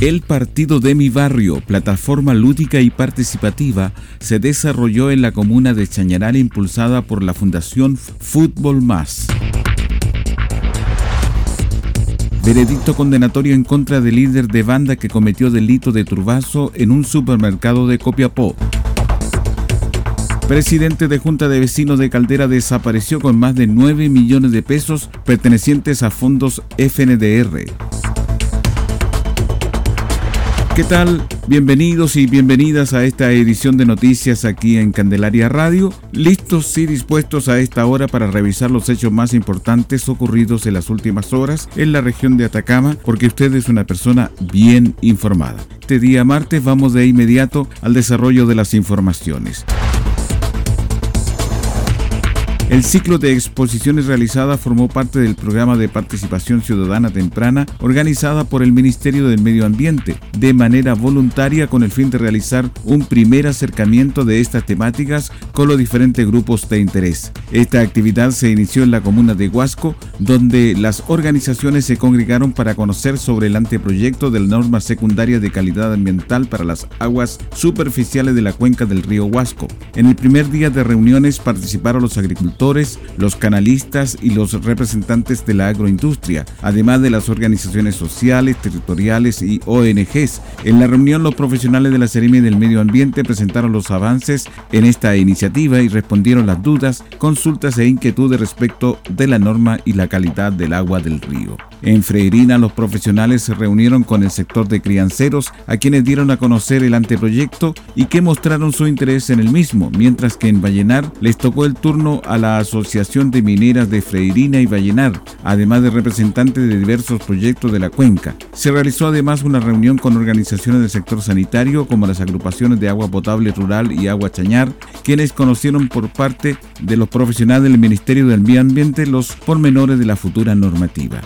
El partido de mi barrio, plataforma lúdica y participativa, se desarrolló en la comuna de Chañaral impulsada por la Fundación Fútbol Más. Veredicto condenatorio en contra del líder de banda que cometió delito de turbazo en un supermercado de Copiapó. Presidente de Junta de Vecinos de Caldera desapareció con más de 9 millones de pesos pertenecientes a fondos FNDR. ¿Qué tal? Bienvenidos y bienvenidas a esta edición de noticias aquí en Candelaria Radio, listos y dispuestos a esta hora para revisar los hechos más importantes ocurridos en las últimas horas en la región de Atacama, porque usted es una persona bien informada. Este día martes vamos de inmediato al desarrollo de las informaciones. El ciclo de exposiciones realizada formó parte del programa de participación ciudadana temprana organizada por el Ministerio del Medio Ambiente de manera voluntaria con el fin de realizar un primer acercamiento de estas temáticas con los diferentes grupos de interés. Esta actividad se inició en la comuna de Huasco, donde las organizaciones se congregaron para conocer sobre el anteproyecto de la norma secundaria de calidad ambiental para las aguas superficiales de la cuenca del río Huasco. En el primer día de reuniones participaron los agricultores los canalistas y los representantes de la agroindustria, además de las organizaciones sociales, territoriales y ONGs. En la reunión, los profesionales de la Seremi del Medio Ambiente presentaron los avances en esta iniciativa y respondieron las dudas, consultas e inquietudes respecto de la norma y la calidad del agua del río. En Freirina, los profesionales se reunieron con el sector de crianceros, a quienes dieron a conocer el anteproyecto y que mostraron su interés en el mismo, mientras que en Vallenar les tocó el turno a la Asociación de Mineras de Freirina y Vallenar, además de representantes de diversos proyectos de la cuenca. Se realizó además una reunión con organizaciones del sector sanitario, como las agrupaciones de agua potable rural y agua chañar, quienes conocieron por parte de los profesionales del Ministerio del Medio Ambiente los pormenores de la futura normativa.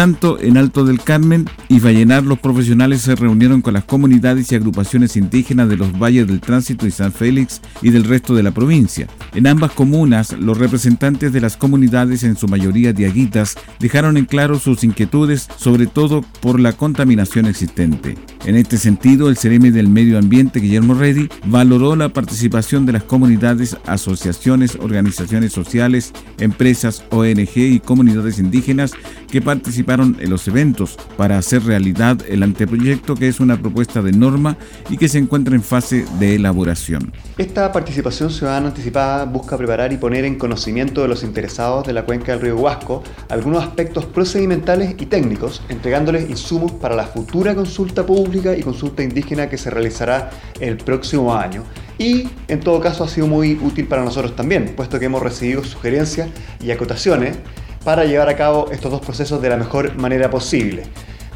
Tanto, en Alto del Carmen y Vallenar, los profesionales se reunieron con las comunidades y agrupaciones indígenas de los valles del Tránsito y San Félix y del resto de la provincia. En ambas comunas, los representantes de las comunidades, en su mayoría diaguitas, dejaron en claro sus inquietudes, sobre todo por la contaminación existente. En este sentido, el Cereme del Medio Ambiente, Guillermo Reddy, valoró la participación de las comunidades, asociaciones, organizaciones sociales, empresas, ONG y comunidades indígenas que participaron en los eventos para hacer realidad el anteproyecto que es una propuesta de norma y que se encuentra en fase de elaboración. Esta participación ciudadana anticipada busca preparar y poner en conocimiento de los interesados de la cuenca del río Huasco algunos aspectos procedimentales y técnicos, entregándoles insumos para la futura consulta pública y consulta indígena que se realizará el próximo año. Y en todo caso ha sido muy útil para nosotros también, puesto que hemos recibido sugerencias y acotaciones para llevar a cabo estos dos procesos de la mejor manera posible,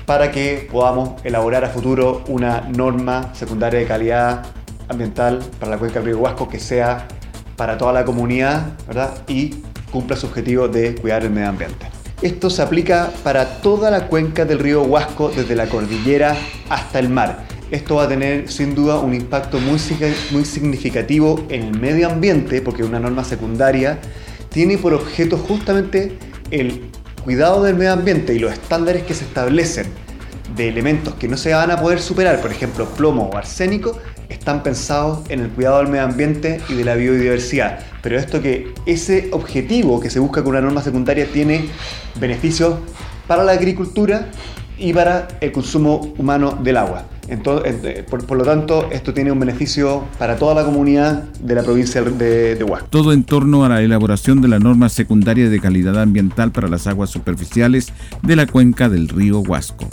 para que podamos elaborar a futuro una norma secundaria de calidad ambiental para la cuenca del río Huasco que sea para toda la comunidad ¿verdad? y cumpla su objetivo de cuidar el medio ambiente. Esto se aplica para toda la cuenca del río Huasco, desde la cordillera hasta el mar. Esto va a tener sin duda un impacto muy, muy significativo en el medio ambiente, porque una norma secundaria tiene por objeto justamente el cuidado del medio ambiente y los estándares que se establecen de elementos que no se van a poder superar, por ejemplo plomo o arsénico, están pensados en el cuidado del medio ambiente y de la biodiversidad. Pero esto que ese objetivo que se busca con una norma secundaria tiene beneficios para la agricultura y para el consumo humano del agua. Entonces, por, lo tanto, esto tiene un beneficio para toda la comunidad de la provincia de, de Huasco. Todo en torno a la elaboración de la norma secundaria de calidad ambiental para las aguas superficiales de la cuenca del río Huasco.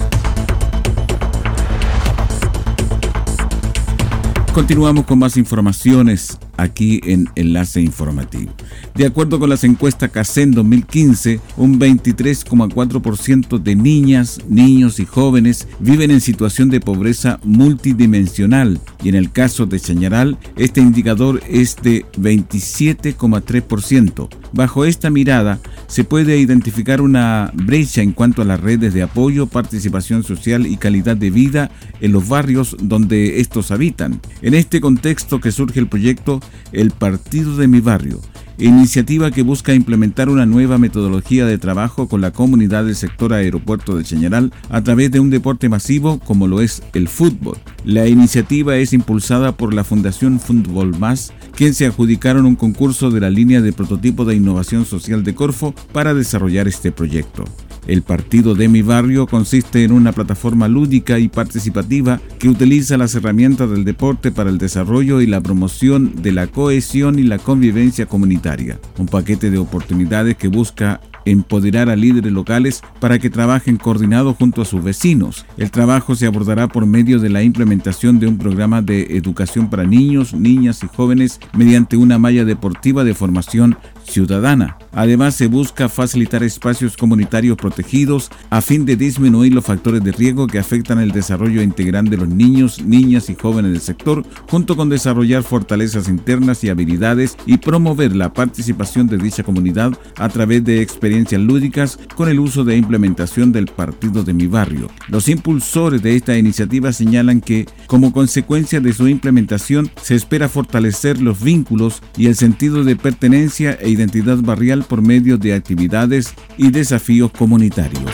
Continuamos con más informaciones aquí en Enlace Informativo. De acuerdo con las encuestas CACEN 2015, un 23,4% de niñas, niños y jóvenes viven en situación de pobreza multidimensional y en el caso de Chañaral, este indicador es de 27,3%. Bajo esta mirada, se puede identificar una brecha en cuanto a las redes de apoyo, participación social y calidad de vida en los barrios donde estos habitan. En este contexto que surge el proyecto El Partido de mi Barrio, iniciativa que busca implementar una nueva metodología de trabajo con la comunidad del sector aeropuerto de Chañaral a través de un deporte masivo como lo es el fútbol. La iniciativa es impulsada por la Fundación Fútbol Más, quien se adjudicaron un concurso de la línea de prototipo de innovación social de Corfo para desarrollar este proyecto. El partido de mi barrio consiste en una plataforma lúdica y participativa que utiliza las herramientas del deporte para el desarrollo y la promoción de la cohesión y la convivencia comunitaria. Un paquete de oportunidades que busca empoderar a líderes locales para que trabajen coordinados junto a sus vecinos. El trabajo se abordará por medio de la implementación de un programa de educación para niños, niñas y jóvenes mediante una malla deportiva de formación ciudadana. Además, se busca facilitar espacios comunitarios protegidos a fin de disminuir los factores de riesgo que afectan el desarrollo integral de los niños, niñas y jóvenes del sector, junto con desarrollar fortalezas internas y habilidades y promover la participación de dicha comunidad a través de experiencias lúdicas con el uso de implementación del partido de mi barrio. Los impulsores de esta iniciativa señalan que, como consecuencia de su implementación, se espera fortalecer los vínculos y el sentido de pertenencia e identidad barrial por medio de actividades y desafíos comunitarios.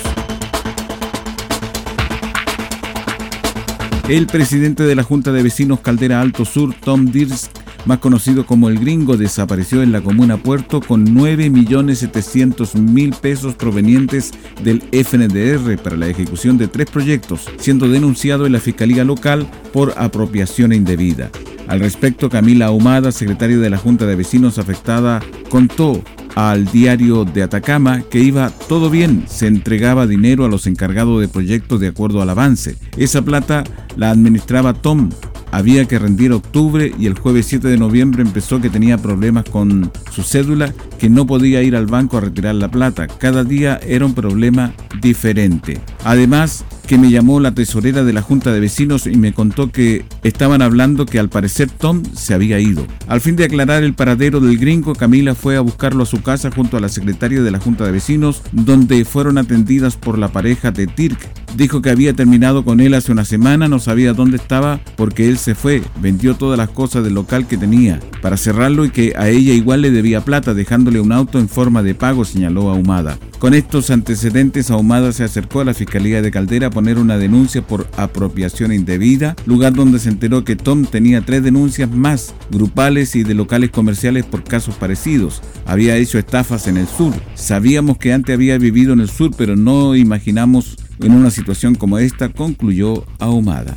El presidente de la Junta de Vecinos Caldera Alto Sur, Tom Dirks, más conocido como el gringo, desapareció en la comuna Puerto con 9.700.000 pesos provenientes del FNDR para la ejecución de tres proyectos, siendo denunciado en la Fiscalía Local por apropiación indebida. Al respecto, Camila Ahumada, secretaria de la Junta de Vecinos afectada, contó al diario de Atacama que iba todo bien, se entregaba dinero a los encargados de proyectos de acuerdo al avance. Esa plata la administraba Tom. Había que rendir octubre y el jueves 7 de noviembre empezó que tenía problemas con su cédula, que no podía ir al banco a retirar la plata. Cada día era un problema diferente. Además, que me llamó la tesorera de la Junta de Vecinos y me contó que estaban hablando que al parecer Tom se había ido. Al fin de aclarar el paradero del gringo, Camila fue a buscarlo a su casa junto a la secretaria de la Junta de Vecinos, donde fueron atendidas por la pareja de Tirk. Dijo que había terminado con él hace una semana, no sabía dónde estaba porque él se fue, vendió todas las cosas del local que tenía para cerrarlo y que a ella igual le debía plata, dejándole un auto en forma de pago, señaló Ahumada. Con estos antecedentes, Ahumada se acercó a la Fiscalía de Caldera poner una denuncia por apropiación indebida, lugar donde se enteró que Tom tenía tres denuncias más, grupales y de locales comerciales por casos parecidos. Había hecho estafas en el sur. Sabíamos que antes había vivido en el sur, pero no imaginamos en una situación como esta, concluyó Ahumada.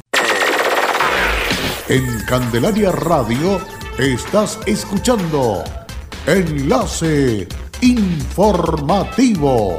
En Candelaria Radio estás escuchando Enlace Informativo.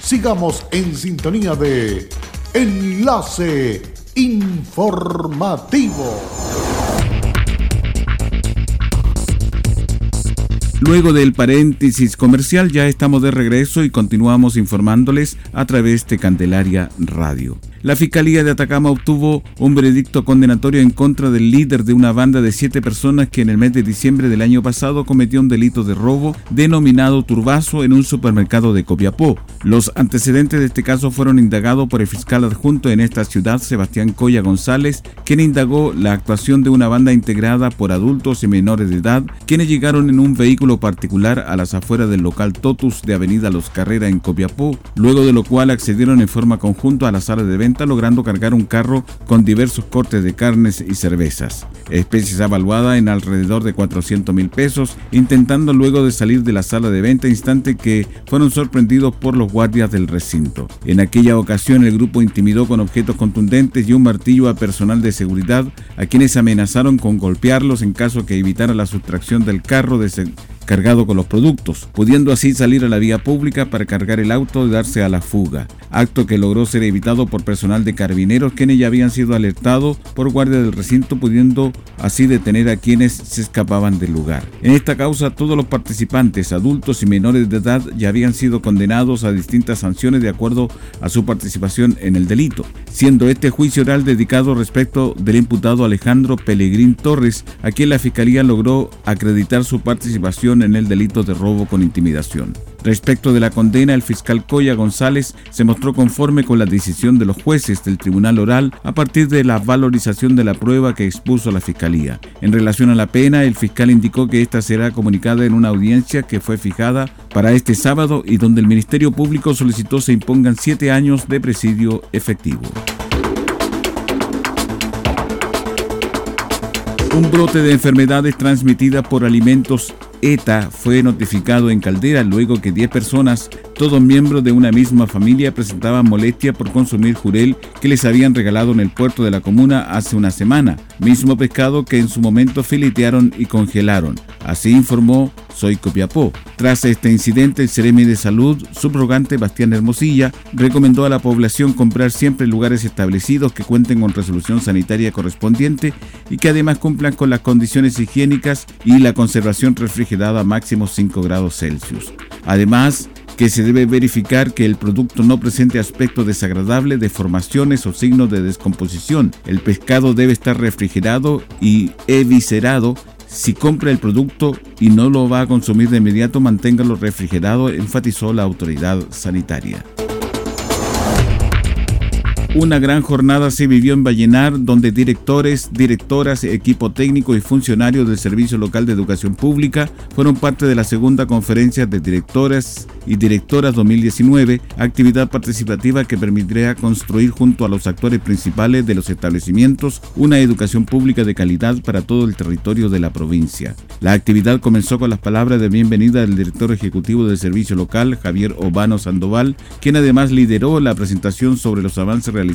sigamos en sintonía de Enlace informativo. Luego del paréntesis comercial ya estamos de regreso y continuamos informándoles a través de Candelaria Radio. La Fiscalía de Atacama obtuvo un veredicto condenatorio en contra del líder de una banda de siete personas que en el mes de diciembre del año pasado cometió un delito de robo denominado turbazo en un supermercado de Copiapó. Los antecedentes de este caso fueron indagados por el fiscal adjunto en esta ciudad, Sebastián Coya González, quien indagó la actuación de una banda integrada por adultos y menores de edad, quienes llegaron en un vehículo particular a las afueras del local Totus de Avenida Los Carrera en Copiapó, luego de lo cual accedieron en forma conjunta a la sala de logrando cargar un carro con diversos cortes de carnes y cervezas, especies evaluada en alrededor de 400 mil pesos, intentando luego de salir de la sala de venta, instante que fueron sorprendidos por los guardias del recinto. En aquella ocasión el grupo intimidó con objetos contundentes y un martillo a personal de seguridad, a quienes amenazaron con golpearlos en caso que evitara la sustracción del carro de cargado con los productos, pudiendo así salir a la vía pública para cargar el auto y darse a la fuga, acto que logró ser evitado por personal de carabineros quienes ya habían sido alertados por guardia del recinto, pudiendo así detener a quienes se escapaban del lugar. En esta causa todos los participantes, adultos y menores de edad, ya habían sido condenados a distintas sanciones de acuerdo a su participación en el delito, siendo este juicio oral dedicado respecto del imputado Alejandro Pellegrín Torres, a quien la Fiscalía logró acreditar su participación en el delito de robo con intimidación. Respecto de la condena, el fiscal Coya González se mostró conforme con la decisión de los jueces del Tribunal Oral a partir de la valorización de la prueba que expuso la Fiscalía. En relación a la pena, el fiscal indicó que esta será comunicada en una audiencia que fue fijada para este sábado y donde el Ministerio Público solicitó se impongan siete años de presidio efectivo. Un brote de enfermedades transmitidas por alimentos ETA fue notificado en Caldera luego que 10 personas, todos miembros de una misma familia, presentaban molestia por consumir jurel que les habían regalado en el puerto de la comuna hace una semana, mismo pescado que en su momento filetearon y congelaron. Así informó Soy Copiapó. Tras este incidente, el Ceremi de Salud, subrogante Bastián Hermosilla, recomendó a la población comprar siempre lugares establecidos que cuenten con resolución sanitaria correspondiente y que además cumplan con las condiciones higiénicas y la conservación refrigerada a máximo 5 grados Celsius. Además, que se debe verificar que el producto no presente aspecto desagradable, deformaciones o signos de descomposición. El pescado debe estar refrigerado y eviscerado si compra el producto y no lo va a consumir de inmediato, manténgalo refrigerado, enfatizó la autoridad sanitaria. Una gran jornada se vivió en Vallenar, donde directores, directoras, equipo técnico y funcionarios del Servicio Local de Educación Pública fueron parte de la segunda conferencia de directoras y directoras 2019, actividad participativa que permitirá construir junto a los actores principales de los establecimientos una educación pública de calidad para todo el territorio de la provincia. La actividad comenzó con las palabras de bienvenida del director ejecutivo del Servicio Local, Javier Obano Sandoval, quien además lideró la presentación sobre los avances realizados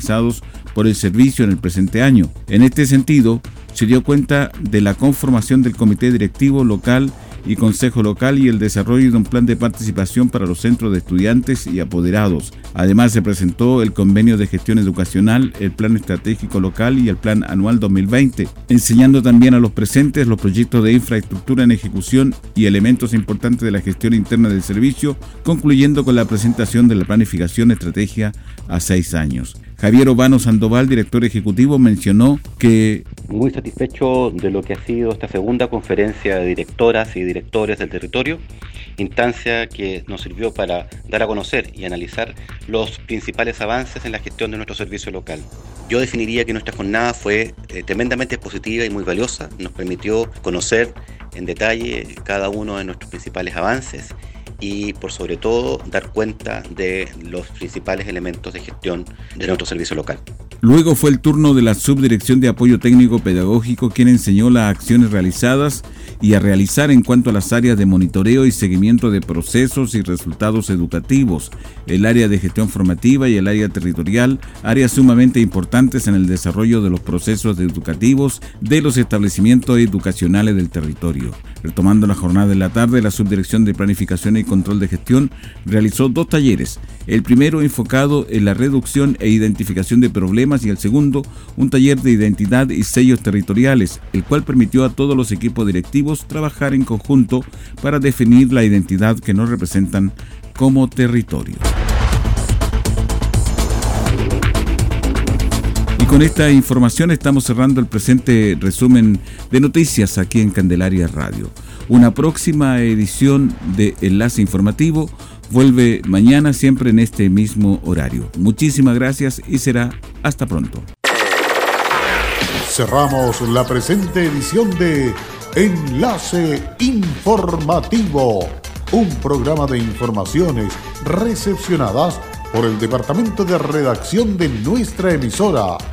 por el servicio en el presente año. En este sentido, se dio cuenta de la conformación del comité directivo local y Consejo Local y el desarrollo de un plan de participación para los centros de estudiantes y apoderados. Además se presentó el convenio de gestión educacional, el plan estratégico local y el plan anual 2020, enseñando también a los presentes los proyectos de infraestructura en ejecución y elementos importantes de la gestión interna del servicio, concluyendo con la presentación de la planificación estrategia a seis años. Javier Obano Sandoval, director ejecutivo, mencionó que... Muy satisfecho de lo que ha sido esta segunda conferencia de directoras y directores del territorio, instancia que nos sirvió para dar a conocer y analizar los principales avances en la gestión de nuestro servicio local. Yo definiría que nuestra jornada fue eh, tremendamente positiva y muy valiosa, nos permitió conocer en detalle cada uno de nuestros principales avances y por sobre todo dar cuenta de los principales elementos de gestión de nuestro servicio local. Luego fue el turno de la Subdirección de Apoyo Técnico Pedagógico quien enseñó las acciones realizadas y a realizar en cuanto a las áreas de monitoreo y seguimiento de procesos y resultados educativos, el área de gestión formativa y el área territorial, áreas sumamente importantes en el desarrollo de los procesos educativos de los establecimientos educacionales del territorio. Retomando la jornada de la tarde, la Subdirección de Planificación y Control de Gestión realizó dos talleres, el primero enfocado en la reducción e identificación de problemas y el segundo un taller de identidad y sellos territoriales, el cual permitió a todos los equipos directivos trabajar en conjunto para definir la identidad que nos representan como territorio. Con esta información estamos cerrando el presente resumen de noticias aquí en Candelaria Radio. Una próxima edición de Enlace Informativo vuelve mañana siempre en este mismo horario. Muchísimas gracias y será hasta pronto. Cerramos la presente edición de Enlace Informativo, un programa de informaciones recepcionadas por el Departamento de Redacción de nuestra emisora.